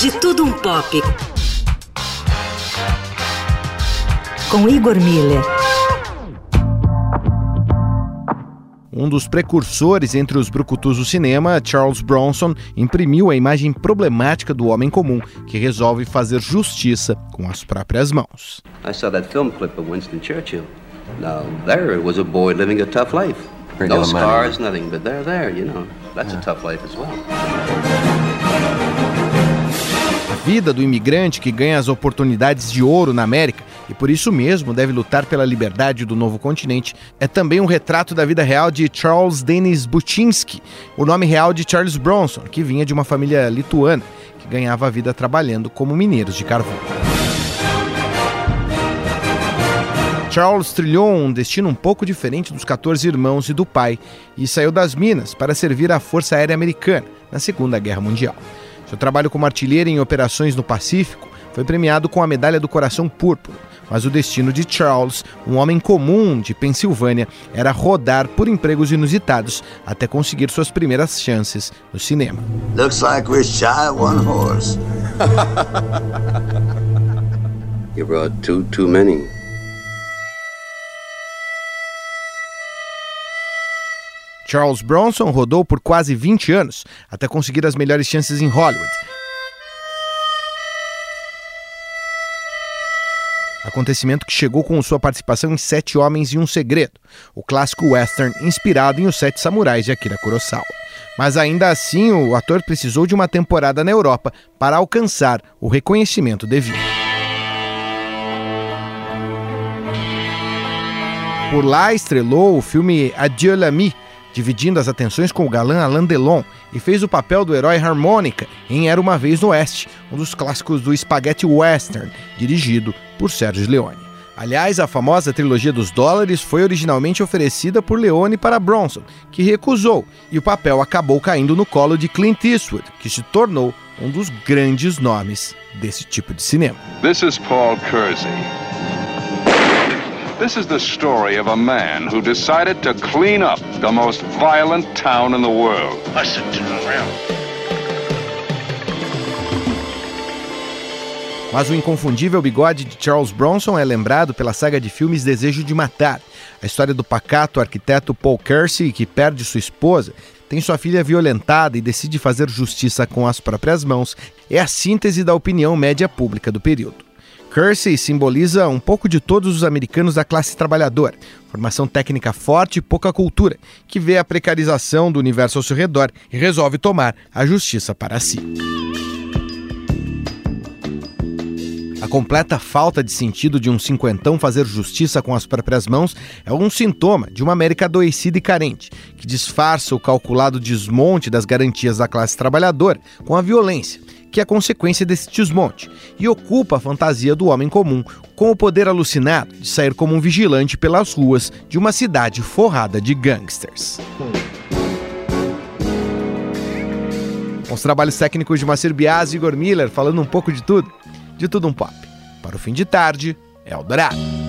De Tudo Um Pop. Com Igor Miller. Um dos precursores entre os brucutus do cinema, Charles Bronson, imprimiu a imagem problemática do homem comum que resolve fazer justiça com as próprias mãos. I saw that film clip of Winston Churchill. Now, there was a boy living a tough life. No scars, nothing, but they're there, you know. That's a tough life as well. A vida do imigrante que ganha as oportunidades de ouro na América e por isso mesmo deve lutar pela liberdade do novo continente é também um retrato da vida real de Charles Dennis Buczynski, o nome real de Charles Bronson, que vinha de uma família lituana que ganhava a vida trabalhando como mineiros de carvão. Charles trilhou um destino um pouco diferente dos 14 irmãos e do pai e saiu das Minas para servir à Força Aérea Americana na Segunda Guerra Mundial. Seu trabalho como artilheiro em operações no Pacífico foi premiado com a Medalha do Coração Púrpura, mas o destino de Charles, um homem comum de Pensilvânia, era rodar por empregos inusitados até conseguir suas primeiras chances no cinema. Looks like we're shy of one horse. you brought two too many. Charles Bronson rodou por quase 20 anos até conseguir as melhores chances em Hollywood. Acontecimento que chegou com sua participação em Sete Homens e um Segredo, o clássico western inspirado em Os Sete Samurais de Akira Kurosawa. Mas ainda assim, o ator precisou de uma temporada na Europa para alcançar o reconhecimento devido. Por lá estrelou o filme Adieu l'ami, dividindo as atenções com o galã Alain Delon, e fez o papel do herói Harmônica em Era Uma Vez no Oeste, um dos clássicos do spaghetti western, dirigido por Sérgio Leone. Aliás, a famosa trilogia dos dólares foi originalmente oferecida por Leone para Bronson, que recusou, e o papel acabou caindo no colo de Clint Eastwood, que se tornou um dos grandes nomes desse tipo de cinema. This is Paul Kersey. This is the story of a man who decided to clean up the most violent town in the world. I said turn around. Mas o inconfundível bigode de Charles Bronson é lembrado pela saga de filmes Desejo de Matar. A história do pacato arquiteto Paul Kersey, que perde sua esposa, tem sua filha violentada e decide fazer justiça com as próprias mãos, é a síntese da opinião média pública do período. Kersey simboliza um pouco de todos os americanos da classe trabalhadora, formação técnica forte e pouca cultura, que vê a precarização do universo ao seu redor e resolve tomar a justiça para si. A completa falta de sentido de um cinquentão fazer justiça com as próprias mãos é um sintoma de uma América adoecida e carente, que disfarça o calculado desmonte das garantias da classe trabalhadora com a violência que é consequência desse desmonte, e ocupa a fantasia do homem comum com o poder alucinado de sair como um vigilante pelas ruas de uma cidade forrada de gangsters. Com os trabalhos técnicos de Macir Bias e Igor Miller falando um pouco de tudo, de tudo um pop. Para o fim de tarde, Eldorado.